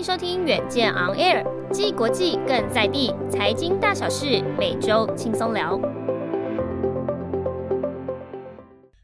迎收听远见 On Air，既国际更在地，财经大小事每周轻松聊。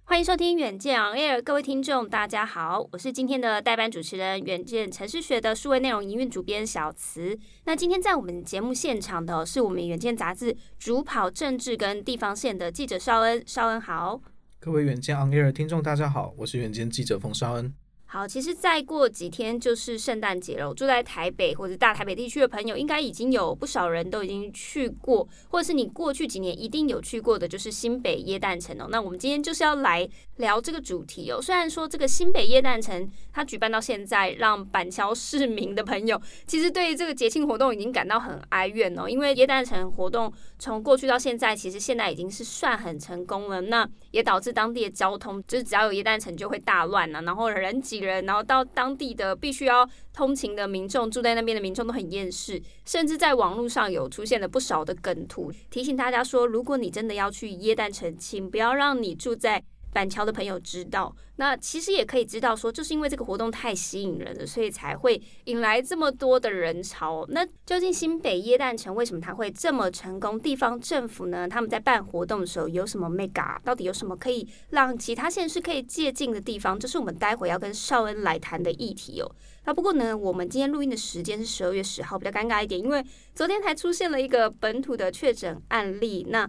欢迎收听远见 On Air，各位听众，大家好，我是今天的代班主持人，远见城市学的数位内容营运主编小慈。那今天在我们节目现场的是我们远见杂志主跑政治跟地方线的记者邵恩，邵恩好。各位远见 On Air 听众大家好，我是远见记者冯绍恩。好，其实再过几天就是圣诞节了。住在台北或者大台北地区的朋友，应该已经有不少人都已经去过，或者是你过去几年一定有去过的，就是新北耶诞城哦。那我们今天就是要来聊这个主题哦。虽然说这个新北耶诞城它举办到现在，让板桥市民的朋友其实对于这个节庆活动已经感到很哀怨哦。因为耶诞城活动从过去到现在，其实现在已经是算很成功了。那也导致当地的交通，就是只要有耶诞城就会大乱啊，然后人挤。人，然后到当地的必须要通勤的民众，住在那边的民众都很厌世，甚至在网络上有出现了不少的梗图，提醒大家说，如果你真的要去耶诞城，请不要让你住在板桥的朋友知道，那其实也可以知道说，就是因为这个活动太吸引人了，所以才会引来这么多的人潮。那究竟新北耶诞城为什么它会这么成功？地方政府呢，他们在办活动的时候有什么 mega？到底有什么可以让其他县市可以借鉴的地方？这是我们待会要跟绍恩来谈的议题哦。那不过呢，我们今天录音的时间是十二月十号，比较尴尬一点，因为昨天才出现了一个本土的确诊案例。那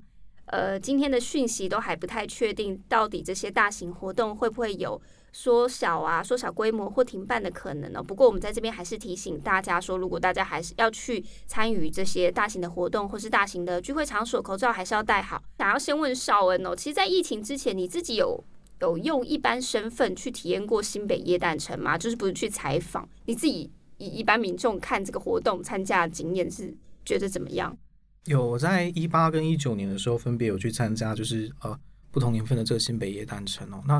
呃，今天的讯息都还不太确定，到底这些大型活动会不会有缩小啊、缩小规模或停办的可能呢？不过我们在这边还是提醒大家说，如果大家还是要去参与这些大型的活动或是大型的聚会场所，口罩还是要戴好。想要先问绍恩哦，其实，在疫情之前，你自己有有用一般身份去体验过新北耶诞城吗？就是不是去采访，你自己以一般民众看这个活动参加的经验是觉得怎么样？有在一八跟一九年的时候，分别有去参加，就是呃不同年份的这个新北夜诞城哦。那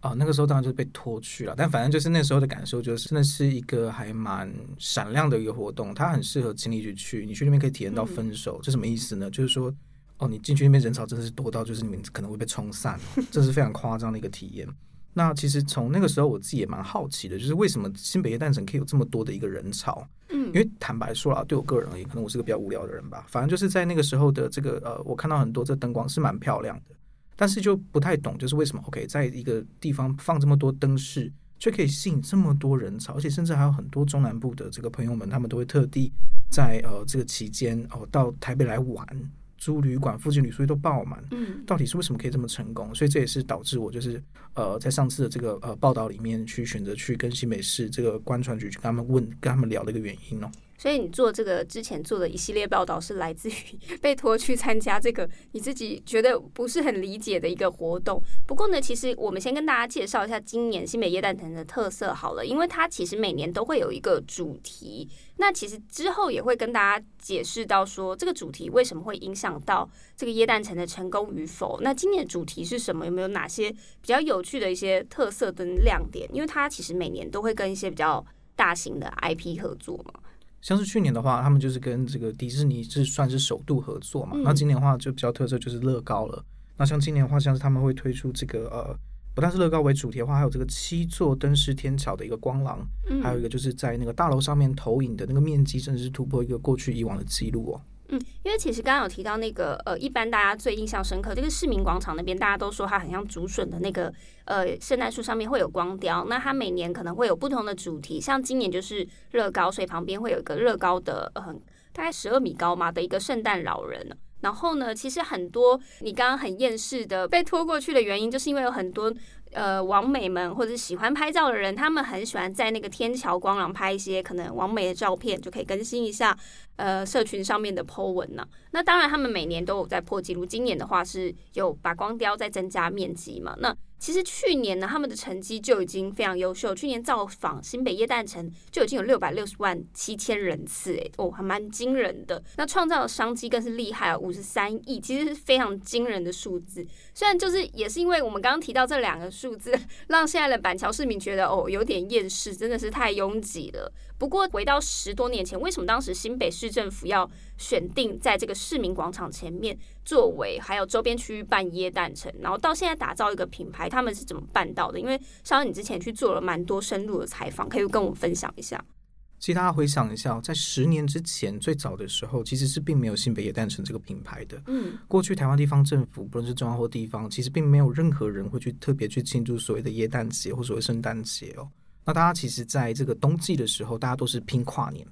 啊、呃、那个时候当然就是被拖去了，但反正就是那时候的感受就是，真的是一个还蛮闪亮的一个活动，它很适合情侣去去，你去那边可以体验到分手，嗯、这什么意思呢？就是说哦，你进去那边人潮真的是多到就是你们可能会被冲散，这是非常夸张的一个体验。那其实从那个时候我自己也蛮好奇的，就是为什么新北夜诞城可以有这么多的一个人潮？因为坦白说啊，对我个人而言，可能我是个比较无聊的人吧。反正就是在那个时候的这个呃，我看到很多这灯光是蛮漂亮的，但是就不太懂，就是为什么 OK，在一个地方放这么多灯饰，却可以吸引这么多人潮，而且甚至还有很多中南部的这个朋友们，他们都会特地在呃这个期间哦到台北来玩。租旅馆附近旅宿都爆满，嗯，到底是为什么可以这么成功？所以这也是导致我就是呃，在上次的这个呃报道里面去选择去跟新北市这个观船局去跟他们问、跟他们聊的一个原因哦。所以你做这个之前做的一系列报道是来自于 被拖去参加这个你自己觉得不是很理解的一个活动。不过呢，其实我们先跟大家介绍一下今年新北耶诞城的特色好了，因为它其实每年都会有一个主题。那其实之后也会跟大家解释到说这个主题为什么会影响到这个耶诞城的成功与否。那今年主题是什么？有没有哪些比较有趣的一些特色跟亮点？因为它其实每年都会跟一些比较大型的 IP 合作嘛。像是去年的话，他们就是跟这个迪士尼是算是首度合作嘛。嗯、那今年的话就比较特色就是乐高了。那像今年的话，像是他们会推出这个呃，不但是乐高为主题的话，还有这个七座灯饰天桥的一个光廊，嗯、还有一个就是在那个大楼上面投影的那个面积，甚至是突破一个过去以往的记录哦。嗯，因为其实刚刚有提到那个呃，一般大家最印象深刻，这个市民广场那边，大家都说它很像竹笋的那个呃圣诞树上面会有光雕。那它每年可能会有不同的主题，像今年就是乐高，所以旁边会有一个乐高的呃，大概十二米高嘛的一个圣诞老人。然后呢，其实很多你刚刚很厌世的被拖过去的原因，就是因为有很多。呃，网美们或者喜欢拍照的人，他们很喜欢在那个天桥光廊拍一些可能网美的照片，就可以更新一下呃社群上面的 po 文呢。那当然，他们每年都有在破纪录，今年的话是有把光雕在增加面积嘛。那其实去年呢，他们的成绩就已经非常优秀。去年造访新北耶诞城就已经有六百六十万七千人次，哎，哦，还蛮惊人的。那创造的商机更是厉害啊，五十三亿，其实是非常惊人的数字。虽然就是也是因为我们刚刚提到这两个数字，让现在的板桥市民觉得哦有点厌世，真的是太拥挤了。不过回到十多年前，为什么当时新北市政府要选定在这个市民广场前面作为，还有周边区域办耶诞城，然后到现在打造一个品牌，他们是怎么办到的？因为绍恩，你之前去做了蛮多深入的采访，可以跟我们分享一下。其实大家回想一下，在十年之前最早的时候，其实是并没有新北野诞城这个品牌的。嗯，过去台湾地方政府，不论是中央或地方，其实并没有任何人会去特别去庆祝所谓的耶诞节或所谓圣诞节哦。那大家其实在这个冬季的时候，大家都是拼跨年。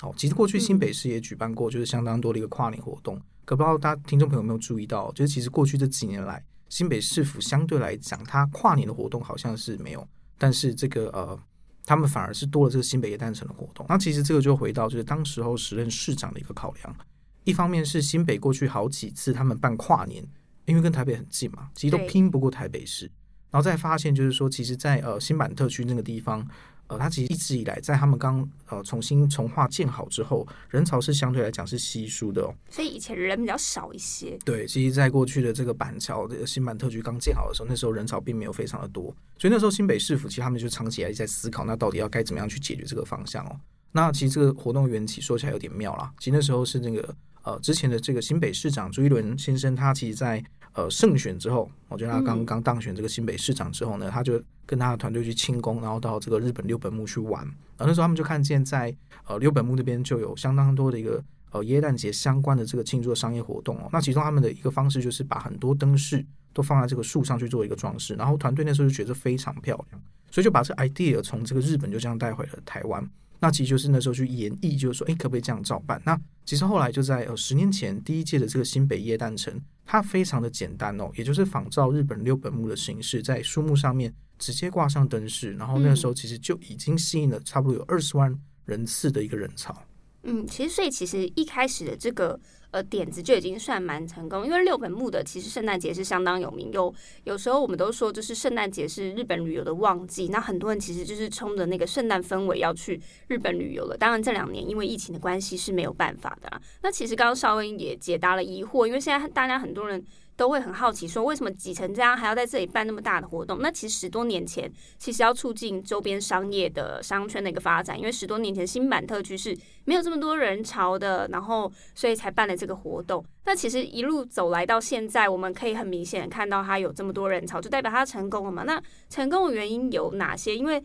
哦，其实过去新北市也举办过，就是相当多的一个跨年活动。嗯、可不知道大家听众朋友有没有注意到，就是其实过去这几年来，新北市府相对来讲，它跨年的活动好像是没有，但是这个呃。他们反而是多了这个新北夜诞城的活动。那其实这个就回到就是当时候时任市长的一个考量。一方面是新北过去好几次他们办跨年，因为跟台北很近嘛，其实都拼不过台北市。然后再发现就是说，其实在呃新版特区那个地方。呃，它其实一直以来在他们刚呃重新重划建好之后，人潮是相对来讲是稀疏的哦。所以以前人比较少一些。对，其实，在过去的这个板桥的新版特区刚建好的时候，那时候人潮并没有非常的多，所以那时候新北市府其实他们就长期来在思考，那到底要该怎么样去解决这个方向哦。那其实这个活动缘起说起来有点妙啦，其实那时候是那个呃之前的这个新北市长朱一伦先生，他其实在。呃，胜选之后，我觉得他刚刚当选这个新北市长之后呢，他就跟他的团队去庆功，然后到这个日本六本木去玩。然后那时候他们就看见在呃六本木那边就有相当多的一个呃耶诞节相关的这个庆祝的商业活动哦。那其中他们的一个方式就是把很多灯饰都放在这个树上去做一个装饰，然后团队那时候就觉得非常漂亮，所以就把这个 idea 从这个日本就这样带回了台湾。那其实就是那时候去演绎，就是说，哎，可不可以这样照办？那其实后来就在呃十年前第一届的这个新北夜诞城，它非常的简单哦，也就是仿照日本六本木的形式，在树木上面直接挂上灯饰，然后那时候其实就已经吸引了差不多有二十万人次的一个人潮。嗯，其实所以其实一开始的这个。呃，点子就已经算蛮成功，因为六本木的其实圣诞节是相当有名，有有时候我们都说，就是圣诞节是日本旅游的旺季，那很多人其实就是冲着那个圣诞氛围要去日本旅游了。当然这两年因为疫情的关系是没有办法的啦。那其实刚刚绍恩也解答了疑惑，因为现在大家很多人。都会很好奇，说为什么挤成这样，还要在这里办那么大的活动？那其实十多年前，其实要促进周边商业的商圈的一个发展，因为十多年前新板特区是没有这么多人潮的，然后所以才办了这个活动。那其实一路走来到现在，我们可以很明显看到它有这么多人潮，就代表它成功了嘛？那成功的原因有哪些？因为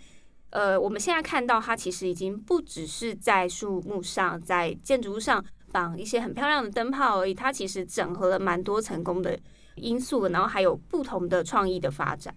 呃，我们现在看到它其实已经不只是在树木上，在建筑物上。绑一些很漂亮的灯泡而已，它其实整合了蛮多成功的因素，然后还有不同的创意的发展。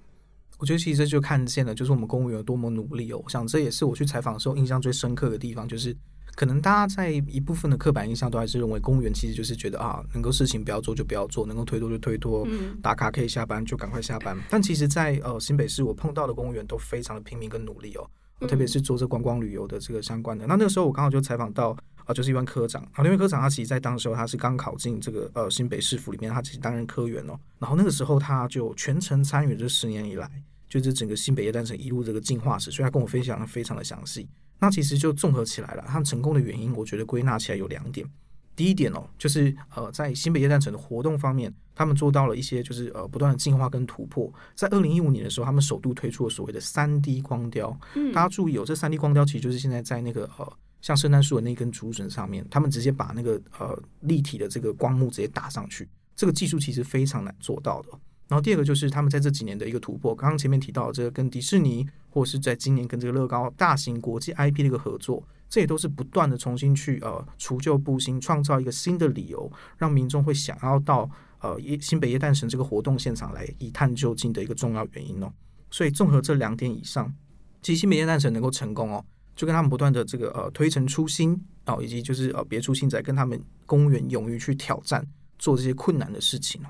我觉得其实这就看见了，就是我们公务员有多么努力哦。我想这也是我去采访的时候印象最深刻的地方，就是可能大家在一部分的刻板印象都还是认为公务员其实就是觉得啊，能够事情不要做就不要做，能够推脱就推脱，嗯，打卡可以下班就赶快下班。但其实在，在呃新北市我碰到的公务员都非常的拼命跟努力哦，特别是做这观光旅游的这个相关的。那那个时候我刚好就采访到。啊，就是一位科长。好，那位科长他其实，在当时候他是刚考进这个呃新北市府里面，他其实担任科员哦。然后那个时候他就全程参与这十年以来，就是整个新北夜诞城一路这个进化史，所以他跟我分享的非常的详细。那其实就综合起来了，他们成功的原因，我觉得归纳起来有两点。第一点哦，就是呃在新北夜诞城的活动方面，他们做到了一些就是呃不断的进化跟突破。在二零一五年的时候，他们首度推出了所谓的三 D 光雕。嗯，大家注意哦，这三 D 光雕其实就是现在在那个呃。像圣诞树的那根竹笋上面，他们直接把那个呃立体的这个光幕直接打上去，这个技术其实非常难做到的。然后第二个就是他们在这几年的一个突破，刚刚前面提到这个跟迪士尼，或者是在今年跟这个乐高大型国际 IP 的一个合作，这也都是不断的重新去呃除旧布新，创造一个新的理由，让民众会想要到呃新北耶诞城这个活动现场来一探究竟的一个重要原因哦。所以综合这两点以上，其实新北耶诞城能够成功哦。就跟他们不断的这个呃推陈出新哦，以及就是呃别出心裁，跟他们公务员勇于去挑战做这些困难的事情。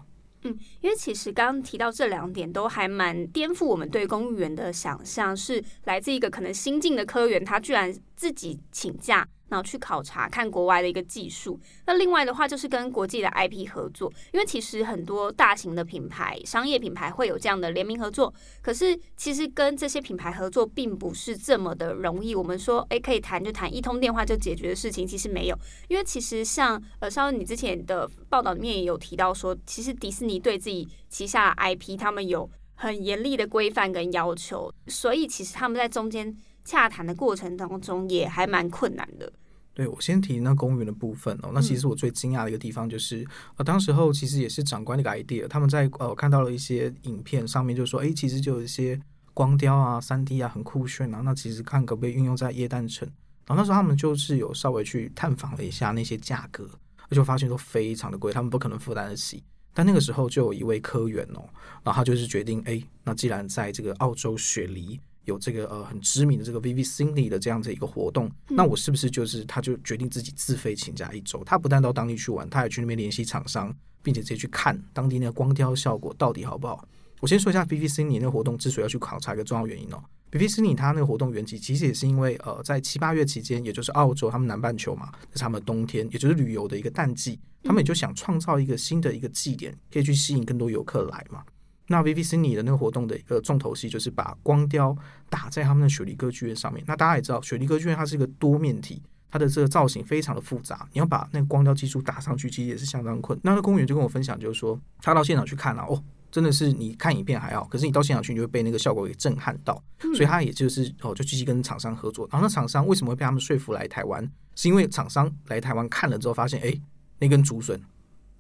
嗯，因为其实刚刚提到这两点都还蛮颠覆我们对公务员的想象，是来自一个可能新进的科员，他居然自己请假，然后去考察看国外的一个技术。那另外的话就是跟国际的 IP 合作，因为其实很多大型的品牌、商业品牌会有这样的联名合作。可是其实跟这些品牌合作并不是这么的容易。我们说，诶，可以谈就谈，一通电话就解决的事情，其实没有。因为其实像呃，稍微你之前的报道里面也有提到说，其实迪士尼对自己旗下 IP，他们有很严厉的规范跟要求，所以其实他们在中间。洽谈的过程当中也还蛮困难的。对，我先提那公园的部分哦。那其实我最惊讶的一个地方就是，嗯、呃，当时候其实也是长官的一个 idea。他们在呃看到了一些影片上面，就说，哎，其实就有一些光雕啊、三 D 啊，很酷炫啊。那其实看可不可以运用在耶诞城。然后那时候他们就是有稍微去探访了一下那些价格，而且我发现都非常的贵，他们不可能负担得起。但那个时候就有一位科员哦，然后他就是决定，哎，那既然在这个澳洲雪梨。有这个呃很知名的这个 Vivid Sydney 的这样子一个活动，嗯、那我是不是就是他就决定自己自费请假一周？他不但到当地去玩，他还去那边联系厂商，并且直接去看当地那个光雕效果到底好不好？我先说一下 Vivid Sydney 那个活动之所以要去考察一个重要原因哦。Vivid Sydney 他那个活动缘起其实也是因为呃在七八月期间，也就是澳洲他们南半球嘛，是他们的冬天，也就是旅游的一个淡季，他们也就想创造一个新的一个祭点，可以去吸引更多游客来嘛。那 Vivid Sydney 的那个活动的一个重头戏就是把光雕打在他们的雪梨歌剧院上面。那大家也知道，雪梨歌剧院它是一个多面体，它的这个造型非常的复杂。你要把那个光雕技术打上去，其实也是相当困难。那那公务员就跟我分享，就是说他到现场去看了，哦，真的是你看影片还好，可是你到现场去，你就会被那个效果给震撼到。所以他也就是哦，就积极跟厂商合作。然后那厂商为什么会被他们说服来台湾？是因为厂商来台湾看了之后，发现哎，那根竹笋。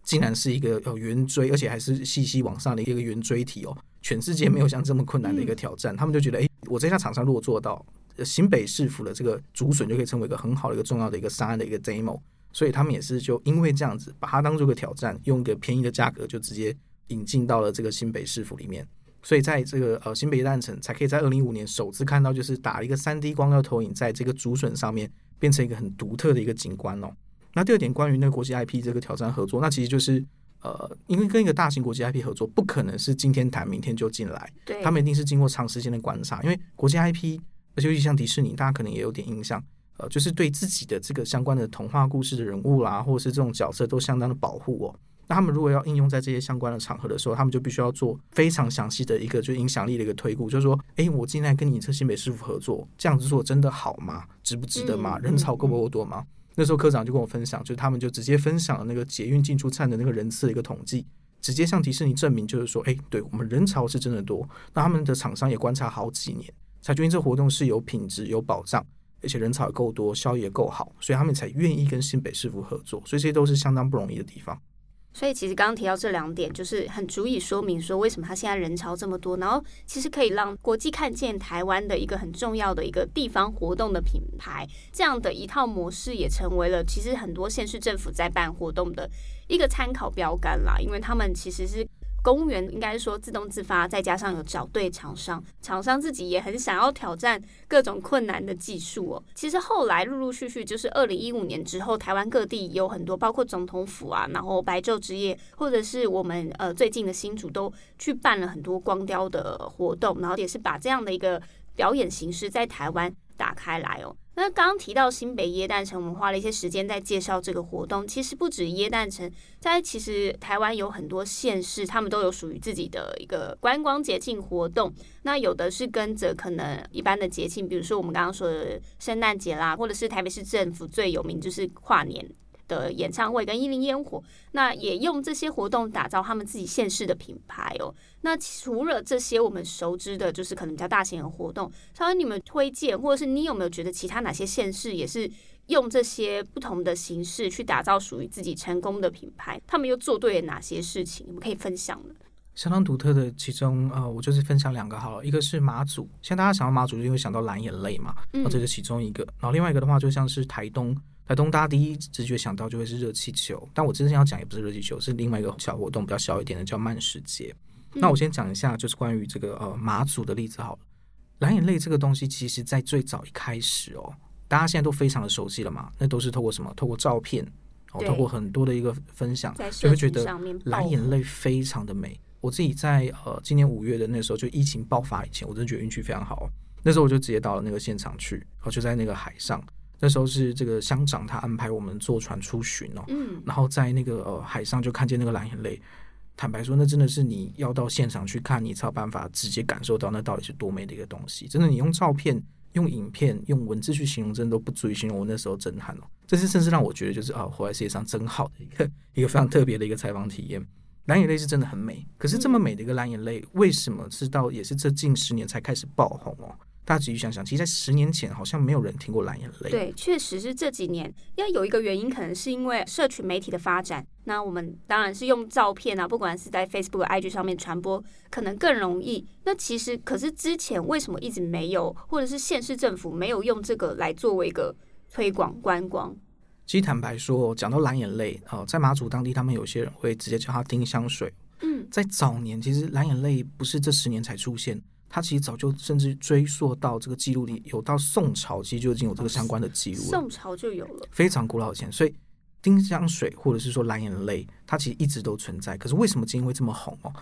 竟然是一个呃圆锥，而且还是细细往上的一个圆锥体哦，全世界没有像这么困难的一个挑战，他们就觉得，哎，我这家厂商如果做到，新北市府的这个竹笋就可以成为一个很好的一个重要的一个商案的一个 demo，所以他们也是就因为这样子，把它当做个挑战，用一个便宜的价格就直接引进到了这个新北市府里面，所以在这个呃新北耶诞城才可以在二零一五年首次看到，就是打了一个三 D 光雕投影在这个竹笋上面，变成一个很独特的一个景观哦。那第二点，关于那个国际 IP 这个挑战合作，那其实就是，呃，因为跟一个大型国际 IP 合作，不可能是今天谈，明天就进来，对，他们一定是经过长时间的观察。因为国际 IP，而且尤其像迪士尼，大家可能也有点印象，呃，就是对自己的这个相关的童话故事的人物啦，或者是这种角色，都相当的保护哦。那他们如果要应用在这些相关的场合的时候，他们就必须要做非常详细的一个就影响力的一个推估，就是说，哎，我今天来跟你这新北师傅合作，这样子做真的好吗？值不值得吗？人潮够不够多吗？那时候科长就跟我分享，就是他们就直接分享了那个捷运进出站的那个人次的一个统计，直接向迪士尼证明，就是说，哎，对我们人潮是真的多。那他们的厂商也观察好几年，才决定这活动是有品质、有保障，而且人潮也够多，效益也够好，所以他们才愿意跟新北市府合作。所以这些都是相当不容易的地方。所以其实刚刚提到这两点，就是很足以说明说为什么他现在人潮这么多，然后其实可以让国际看见台湾的一个很重要的一个地方活动的品牌，这样的一套模式也成为了其实很多县市政府在办活动的一个参考标杆啦，因为他们其实是。公务员应该说自动自发，再加上有找对厂商，厂商自己也很想要挑战各种困难的技术哦。其实后来陆陆续续，就是二零一五年之后，台湾各地有很多，包括总统府啊，然后白昼之夜，或者是我们呃最近的新竹都去办了很多光雕的活动，然后也是把这样的一个表演形式在台湾打开来哦。那刚提到新北耶诞城，我们花了一些时间在介绍这个活动。其实不止耶诞城，在其实台湾有很多县市，他们都有属于自己的一个观光节庆活动。那有的是跟着可能一般的节庆，比如说我们刚刚说的圣诞节啦，或者是台北市政府最有名就是跨年的演唱会跟一零烟火，那也用这些活动打造他们自己县市的品牌哦。那除了这些我们熟知的，就是可能比较大型的活动，稍微你们推荐，或者是你有没有觉得其他哪些县市也是用这些不同的形式去打造属于自己成功的品牌？他们又做对了哪些事情？你们可以分享的。相当独特的，其中呃，我就是分享两个好了，一个是马祖，现在大家想到马祖就会想到蓝眼泪嘛，嗯，这是其中一个。然后另外一个的话，就像是台东。台东，大家第一直觉想到就会是热气球，但我真正要讲也不是热气球，是另外一个小活动，比较小一点的，叫慢食节。嗯、那我先讲一下，就是关于这个呃马祖的例子好了。蓝眼泪这个东西，其实在最早一开始哦，大家现在都非常的熟悉了嘛，那都是透过什么？透过照片哦，透过很多的一个分享，就会觉得蓝眼泪非常的美。我自己在呃今年五月的那时候，就疫情爆发以前，我真的觉得运气非常好。那时候我就直接到了那个现场去，然后就在那个海上。那时候是这个乡长他安排我们坐船出巡哦，嗯，然后在那个呃海上就看见那个蓝眼泪。坦白说，那真的是你要到现场去看，你才有办法直接感受到那到底是多美的一个东西。真的，你用照片、用影片、用文字去形容，真的都不足以形容我那时候震撼哦。这是甚至让我觉得，就是啊，活在世界上真好的一个 一个非常特别的一个采访体验。蓝眼泪是真的很美，可是这么美的一个蓝眼泪，为什么是到也是这近十年才开始爆红哦？大家仔细想想，其实，在十年前，好像没有人听过蓝眼泪。对，确实是这几年。要有一个原因，可能是因为社群媒体的发展。那我们当然是用照片啊，不管是在 Facebook、IG 上面传播，可能更容易。那其实，可是之前为什么一直没有，或者是县市政府没有用这个来作为一个推广观光？其实坦白说，讲到蓝眼泪啊，在马祖当地，他们有些人会直接叫它丁香水。嗯，在早年，其实蓝眼泪不是这十年才出现。它其实早就甚至追溯到这个记录里，有到宋朝，其实就已经有这个相关的记录了。宋朝就有了，非常古老的前。所以丁香水或者是说蓝眼泪，它其实一直都存在。可是为什么今天会这么红哦？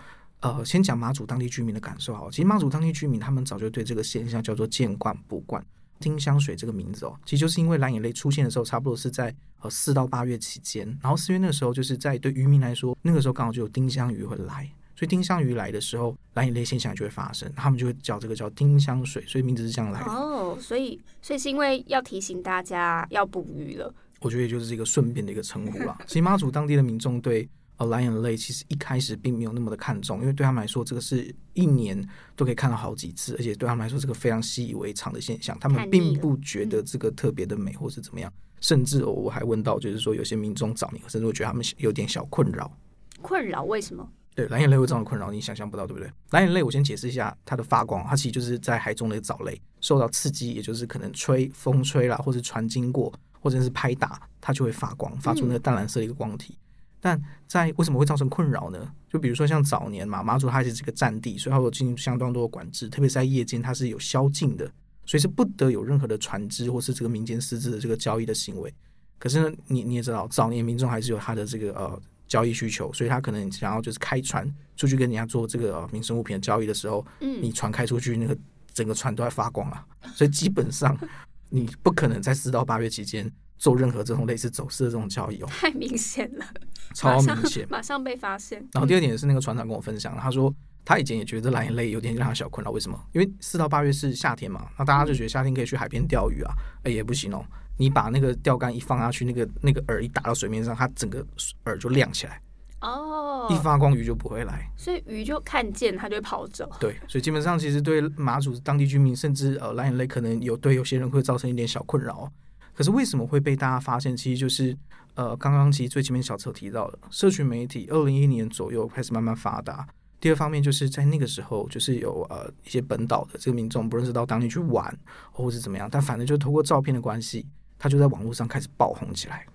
呃，先讲马祖当地居民的感受好。其实马祖当地居民他们早就对这个现象叫做见惯不惯。丁香水这个名字哦，其实就是因为蓝眼泪出现的时候，差不多是在呃四到八月期间。然后四月那个时候，就是在对渔民来说，那个时候刚好就有丁香鱼会来。所以丁香鱼来的时候，蓝眼泪现象就会发生，他们就会叫这个叫丁香水，所以名字是这样来的。哦，所以所以是因为要提醒大家要捕鱼了。我觉得也就是一个顺便的一个称呼啦。其实妈祖当地的民众对呃蓝眼泪其实一开始并没有那么的看重，因为对他们来说，这个是一年都可以看到好几次，而且对他们来说，这个非常习以为常的现象，他们并不觉得这个特别的美或是怎么样。甚至我还问到，就是说有些民众找你，甚至我觉得他们有点小困扰。困扰为什么？对，蓝眼泪会造成困扰，你想象不到，对不对？蓝眼泪，我先解释一下它的发光，它其实就是在海中的藻类受到刺激，也就是可能吹风吹啦，或者船经过，或者是拍打，它就会发光，发出那个淡蓝色的一个光体。嗯、但在为什么会造成困扰呢？就比如说像早年嘛，马祖它是这个战地，所以它有进行相当多的管制，特别是在夜间，它是有宵禁的，所以是不得有任何的船只或是这个民间私自的这个交易的行为。可是呢，你你也知道，早年民众还是有他的这个呃。交易需求，所以他可能想要就是开船出去跟人家做这个民生物品的交易的时候，嗯，你船开出去，那个整个船都在发光啊，所以基本上你不可能在四到八月期间做任何这种类似走私的这种交易哦，太明显了，超明显，马上被发现。然后第二点是那个船长跟我分享，他说他以前也觉得蓝眼泪有点让他小困扰，为什么？因为四到八月是夏天嘛，那大家就觉得夏天可以去海边钓鱼啊，哎也不行哦。你把那个钓竿一放下去，那个那个饵一打到水面上，它整个饵就亮起来。哦，一发光鱼就不会来，所以鱼就看见它就会跑走。对，所以基本上其实对马祖当地居民，甚至呃蓝眼泪可能有对有些人会造成一点小困扰。可是为什么会被大家发现？其实就是呃刚刚其实最前面小车提到的，社群媒体二零一一年左右开始慢慢发达。第二方面就是在那个时候，就是有呃一些本岛的这个民众，不认识到当地去玩或者是怎么样，但反正就透过照片的关系。他就在网络上开始爆红起来，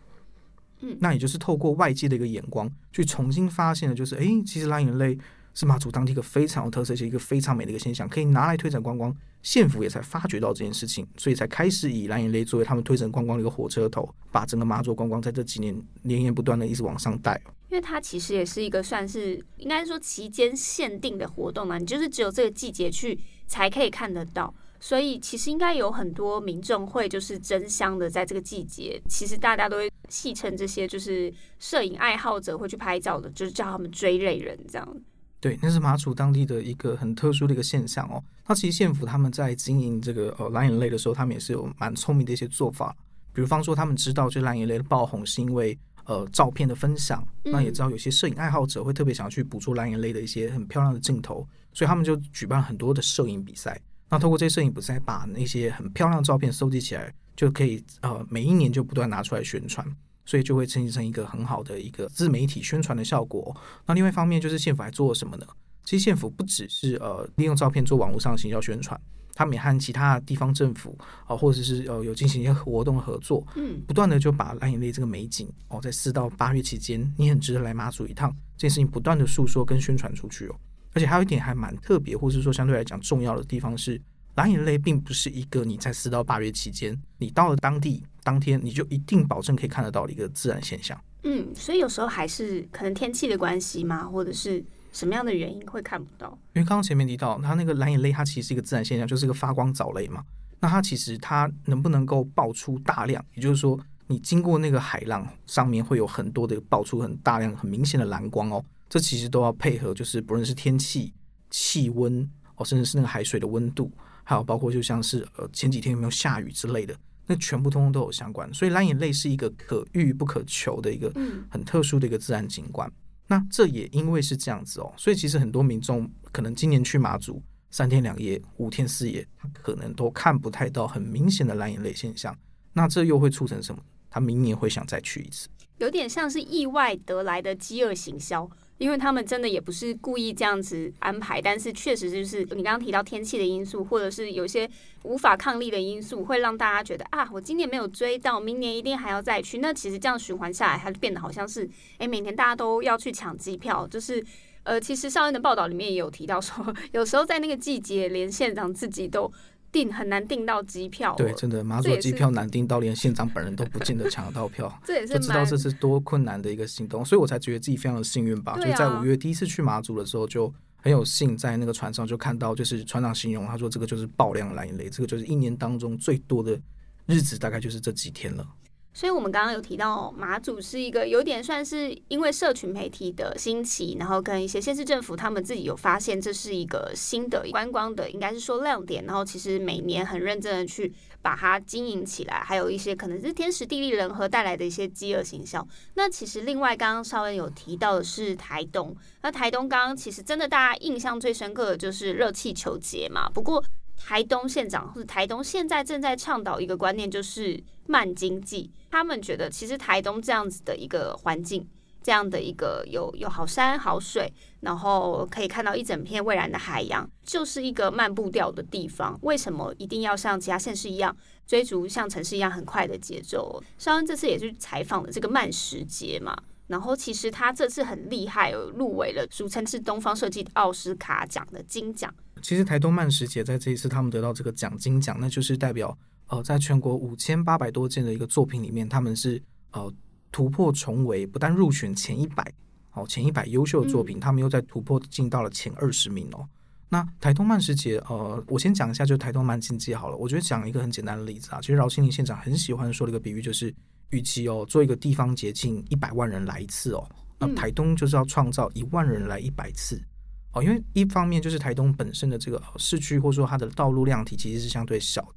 嗯，那也就是透过外界的一个眼光去重新发现了，就是哎，其实蓝眼泪是马祖当地一个非常有特色且一个非常美的一个现象，可以拿来推展观光。县府也才发觉到这件事情，所以才开始以蓝眼泪作为他们推展观光的一个火车头，把整个马祖观光在这几年连绵不断的一直往上带。因为它其实也是一个算是应该说期间限定的活动嘛，你就是只有这个季节去才可以看得到。所以其实应该有很多民众会就是争相的在这个季节，其实大家都会戏称这些就是摄影爱好者会去拍照的，就是叫他们追泪人这样。对，那是马祖当地的一个很特殊的一个现象哦。那其实县府他们在经营这个呃蓝眼泪的时候，他们也是有蛮聪明的一些做法。比如方说，他们知道这蓝眼泪的爆红是因为呃照片的分享，那也知道有些摄影爱好者会特别想要去捕捉蓝眼泪的一些很漂亮的镜头，所以他们就举办很多的摄影比赛。那透过这些摄影比赛，把那些很漂亮的照片收集起来，就可以呃每一年就不断拿出来宣传，所以就会呈现成一个很好的一个自媒体宣传的效果。那另外一方面就是县府还做了什么呢？其实县府不只是呃利用照片做网络上的行销宣传，他们也和其他地方政府啊、呃、或者是呃有进行一些活动合作，嗯，不断的就把蓝眼泪这个美景哦，在四到八月期间，你很值得来马祖一趟，这件事情不断的诉说跟宣传出去哦。而且还有一点还蛮特别，或是说相对来讲重要的地方是，蓝眼泪并不是一个你在四到八月期间，你到了当地当天你就一定保证可以看得到的一个自然现象。嗯，所以有时候还是可能天气的关系嘛，或者是什么样的原因会看不到。因为刚刚前面提到，它那个蓝眼泪它其实是一个自然现象，就是一个发光藻类嘛。那它其实它能不能够爆出大量，也就是说，你经过那个海浪上面会有很多的爆出很大量、很明显的蓝光哦，这其实都要配合，就是不论是天气、气温哦，甚至是那个海水的温度，还有包括就像是呃前几天有没有下雨之类的，那全部通通都有相关。所以蓝眼泪是一个可遇不可求的一个很特殊的一个自然景观。那这也因为是这样子哦，所以其实很多民众可能今年去马祖三天两夜、五天四夜，他可能都看不太到很明显的蓝眼泪现象。那这又会促成什么？他明年会想再去一次，有点像是意外得来的饥饿行销。因为他们真的也不是故意这样子安排，但是确实就是你刚刚提到天气的因素，或者是有些无法抗力的因素，会让大家觉得啊，我今年没有追到，明年一定还要再去。那其实这样循环下来，它就变得好像是，哎，每年大家都要去抢机票。就是，呃，其实上恩的报道里面也有提到说，有时候在那个季节，连县长自己都。订很难订到机票，对，真的马祖机票难订到，连县长本人都不见得抢得到票，这也是就知道这是多困难的一个行动，所以我才觉得自己非常的幸运吧。啊、就是在五月第一次去马祖的时候，就很有幸在那个船上就看到，就是船长形容他说这个就是爆量蓝眼泪，这个就是一年当中最多的日子，大概就是这几天了。所以，我们刚刚有提到，马祖是一个有点算是因为社群媒体的兴起，然后跟一些县市政府他们自己有发现，这是一个新的观光的，应该是说亮点。然后，其实每年很认真的去把它经营起来，还有一些可能是天时地利人和带来的一些饥饿行销。那其实另外，刚刚绍恩有提到的是台东，那台东刚刚其实真的大家印象最深刻的就是热气球节嘛。不过，台东县长或者台东现在正在倡导一个观念，就是慢经济。他们觉得，其实台东这样子的一个环境，这样的一个有有好山好水，然后可以看到一整片蔚蓝的海洋，就是一个慢步调的地方。为什么一定要像其他县市一样追逐像城市一样很快的节奏？绍恩这次也是采访了这个慢时节嘛，然后其实他这次很厉害，入围了俗称是东方设计奥斯卡奖的金奖。其实台东慢食节在这一次他们得到这个奖金奖，那就是代表呃，在全国五千八百多件的一个作品里面，他们是呃突破重围，不但入选前一百哦，前一百优秀的作品，他们又在突破进到了前二十名哦。那台东慢食节，呃，我先讲一下，就台东慢经济好了。我觉得讲一个很简单的例子啊，其实饶庆铃县长很喜欢说的一个比喻，就是与其哦做一个地方节庆，一百万人来一次哦，那台东就是要创造一万人来一百次。哦，因为一方面就是台东本身的这个市区，或者说它的道路量体其实是相对小的，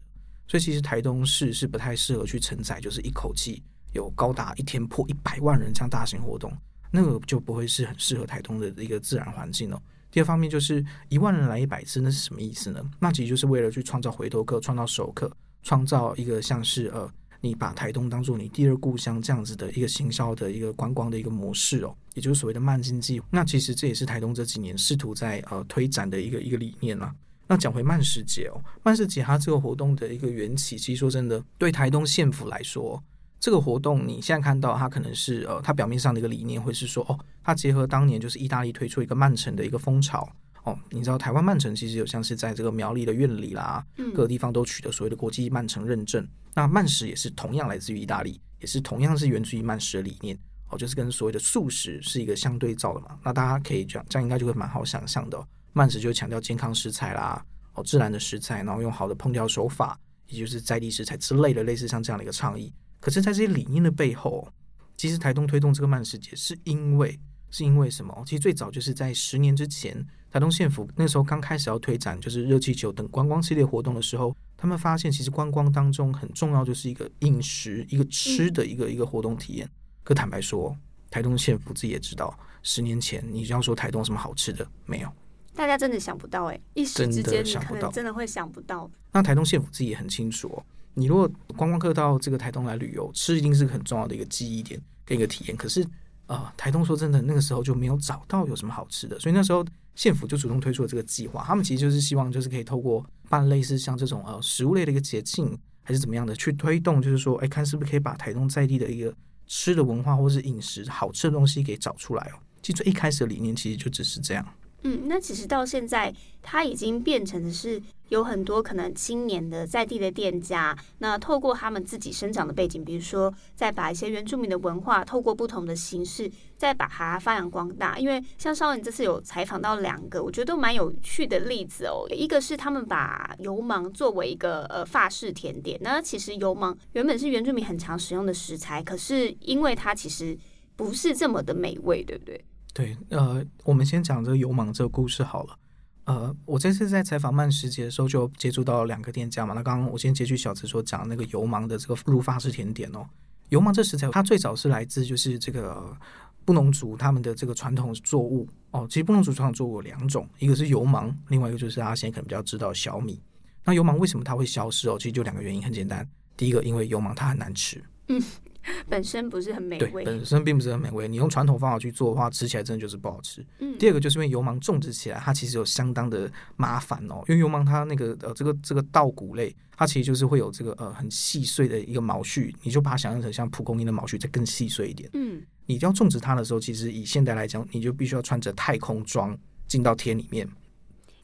所以其实台东市是不太适合去承载，就是一口气有高达一天破一百万人这样大型活动，那个就不会是很适合台东的一个自然环境哦。第二方面就是一万人来一百次，那是什么意思呢？那其实就是为了去创造回头客，创造熟客，创造一个像是呃。你把台东当做你第二故乡这样子的一个行销的一个观光的一个模式哦，也就是所谓的慢经济。那其实这也是台东这几年试图在呃推展的一个一个理念啊。那讲回慢食节哦，慢食节它这个活动的一个缘起，其实说真的，对台东县府来说，这个活动你现在看到它可能是呃，它表面上的一个理念会是说哦，它结合当年就是意大利推出一个慢城的一个风潮。哦，你知道台湾慢城其实有像是在这个苗栗的院里啦，各个地方都取得所谓的国际慢城认证。那慢食也是同样来自于意大利，也是同样是源自于慢食的理念。哦，就是跟所谓的素食是一个相对照的嘛。那大家可以这样，这样应该就会蛮好想象的哦。慢食就强调健康食材啦，哦，自然的食材，然后用好的烹调手法，也就是在地食材之类的，类似像这样的一个倡议。可是，在这些理念的背后，其实台东推动这个慢食节，是因为是因为什么？其实最早就是在十年之前。台东县府那时候刚开始要推展就是热气球等观光系列活动的时候，他们发现其实观光当中很重要就是一个饮食、一个吃的一个一个活动体验。可坦白说，台东县府自己也知道，十年前你要说台东什么好吃的没有，大家真的想不到哎，一时之间你可能真的会想不到。那台东县府自己也很清楚哦，你如果观光客到这个台东来旅游，吃一定是很重要的一个记忆点跟一个体验。可是啊、呃，台东说真的，那个时候就没有找到有什么好吃的，所以那时候。县府就主动推出了这个计划，他们其实就是希望，就是可以透过办类似像这种呃食物类的一个节庆，还是怎么样的去推动，就是说，哎，看是不是可以把台东在地的一个吃的文化或是饮食好吃的东西给找出来哦。其实一开始的理念其实就只是这样。嗯，那其实到现在，它已经变成的是有很多可能青年的在地的店家，那透过他们自己生长的背景，比如说再把一些原住民的文化，透过不同的形式，再把它发扬光大。因为像绍恩这次有采访到两个，我觉得都蛮有趣的例子哦。一个是他们把油芒作为一个呃法式甜点，那其实油芒原本是原住民很常使用的食材，可是因为它其实不是这么的美味，对不对？对，呃，我们先讲这个油芒这个故事好了。呃，我这次在采访慢食节的时候，就接触到两个店家嘛。那刚刚我先截取小子所讲那个油芒的这个入法式甜点哦。油芒这食材，它最早是来自就是这个布农族他们的这个传统作物哦。其实布农族传统作物有两种，一个是油芒，另外一个就是大家现在可能比较知道小米。那油芒为什么它会消失哦？其实就两个原因，很简单。第一个，因为油芒它很难吃。嗯。本身不是很美味，对，本身并不是很美味。你用传统方法去做的话，吃起来真的就是不好吃。嗯，第二个就是因为油芒种植起来，它其实有相当的麻烦哦。因为油芒它那个呃，这个这个稻谷类，它其实就是会有这个呃很细碎的一个毛絮，你就把它想象成像蒲公英的毛絮，再更细碎一点。嗯，你要种植它的时候，其实以现代来讲，你就必须要穿着太空装进到天里面。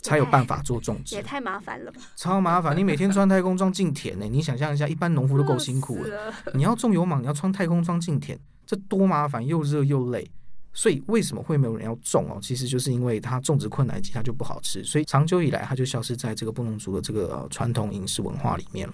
才有办法做种植，也太麻烦了吧！超麻烦，你每天穿太空装进田呢？你想象一下，一般农夫都够辛苦了。你要种油芒，你要穿太空装进田，这多麻烦，又热又累。所以为什么会没有人要种哦？其实就是因为它种植困难以及它就不好吃，所以长久以来它就消失在这个布农族的这个传统饮食文化里面了。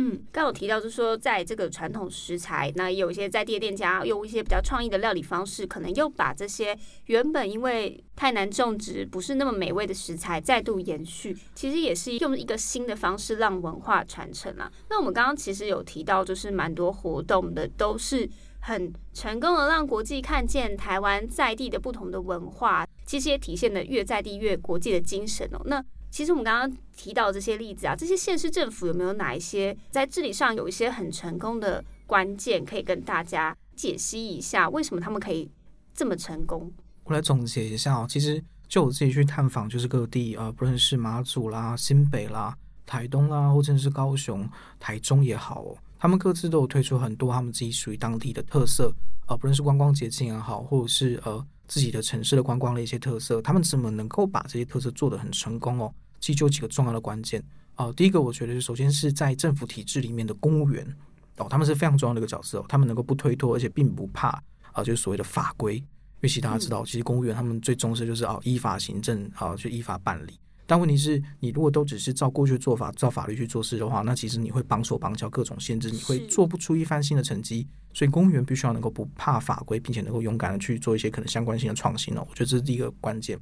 嗯，刚有提到，就是说，在这个传统食材，那有一些在地的店家用一些比较创意的料理方式，可能又把这些原本因为太难种植、不是那么美味的食材再度延续，其实也是用一个新的方式让文化传承啊。那我们刚刚其实有提到，就是蛮多活动的都是很成功的让国际看见台湾在地的不同的文化，其实也体现了越在地越国际的精神哦。那其实我们刚刚提到这些例子啊，这些县市政府有没有哪一些在治理上有一些很成功的关键，可以跟大家解析一下？为什么他们可以这么成功？我来总结一下哦。其实就我自己去探访，就是各地啊，不论是马祖啦、新北啦、台东啦，或者是高雄、台中也好哦，他们各自都有推出很多他们自己属于当地的特色啊，不论是观光节庆也好，或者是呃。自己的城市的观光的一些特色，他们怎么能够把这些特色做得很成功哦？其实就有几个重要的关键哦、呃。第一个，我觉得是首先是在政府体制里面的公务员哦，他们是非常重要的一个角色哦。他们能够不推脱，而且并不怕啊、呃，就是所谓的法规。因为其实大家知道，其实公务员他们最重视就是啊、呃，依法行政啊、呃，就依法办理。但问题是，你如果都只是照过去做法、照法律去做事的话，那其实你会绑手绑脚，各种限制，你会做不出一番新的成绩。所以，公务员必须要能够不怕法规，并且能够勇敢的去做一些可能相关性的创新哦。我觉得这是第一个关键。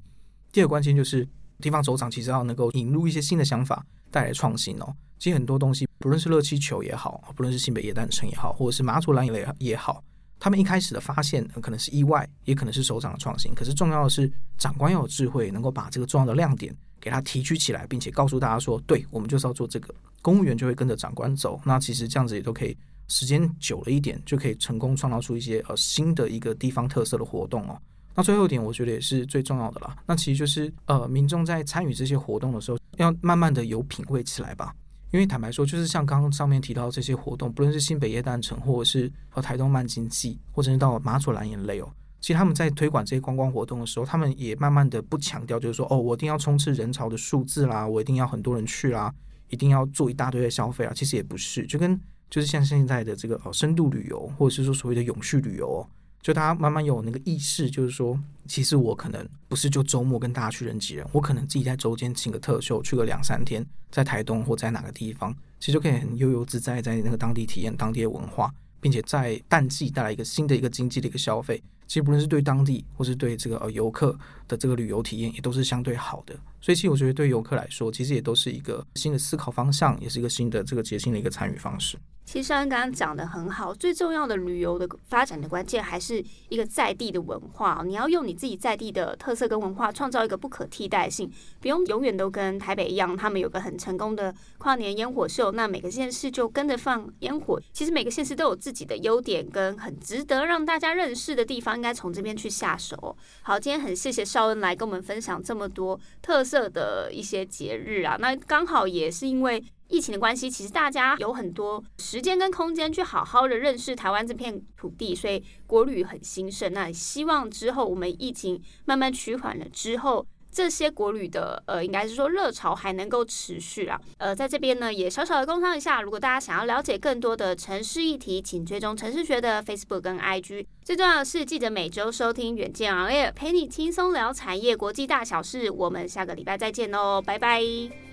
第二个关键就是，地方首长其实要能够引入一些新的想法，带来创新哦。其实很多东西，不论是热气球也好，不论是新北耶诞城也好，或者是马祖蓝也也好，他们一开始的发现可能是意外，也可能是首长的创新。可是重要的是，长官要有智慧，能够把这个重要的亮点。给他提取起来，并且告诉大家说：“对，我们就是要做这个。”公务员就会跟着长官走。那其实这样子也都可以，时间久了一点，就可以成功创造出一些呃新的一个地方特色的活动哦。那最后一点，我觉得也是最重要的啦。那其实就是呃，民众在参与这些活动的时候，要慢慢的有品味起来吧。因为坦白说，就是像刚刚上面提到这些活动，不论是新北耶诞城，或者是和台东慢经济，或者是到马祖蓝眼泪哦。其实他们在推广这些观光活动的时候，他们也慢慢的不强调，就是说，哦，我一定要冲刺人潮的数字啦，我一定要很多人去啦，一定要做一大堆的消费啊。其实也不是，就跟就是像现在的这个哦，深度旅游，或者是说所谓的永续旅游哦，就大家慢慢有那个意识，就是说，其实我可能不是就周末跟大家去人挤人，我可能自己在周间请个特休，去个两三天，在台东或在哪个地方，其实就可以很悠游自在，在那个当地体验当地的文化，并且在淡季带来一个新的一个经济的一个消费。其实不论是对当地，或是对这个呃游客的这个旅游体验，也都是相对好的。所以，其实我觉得对游客来说，其实也都是一个新的思考方向，也是一个新的这个节庆的一个参与方式。其实绍恩刚刚讲的很好，最重要的旅游的发展的关键还是一个在地的文化。你要用你自己在地的特色跟文化，创造一个不可替代性，不用永远都跟台北一样，他们有个很成功的跨年烟火秀，那每个县市就跟着放烟火。其实每个县市都有自己的优点跟很值得让大家认识的地方，应该从这边去下手。好，今天很谢谢绍恩来跟我们分享这么多特色的一些节日啊，那刚好也是因为。疫情的关系，其实大家有很多时间跟空间去好好的认识台湾这片土地，所以国旅很兴盛。那希望之后我们疫情慢慢趋缓了之后，这些国旅的呃，应该是说热潮还能够持续啊。呃，在这边呢，也小小的工商一下，如果大家想要了解更多的城市议题，请追踪城市学的 Facebook 跟 IG。最重要的是，记得每周收听远见 On Air，陪你轻松聊产业国际大小事。我们下个礼拜再见喽，拜拜。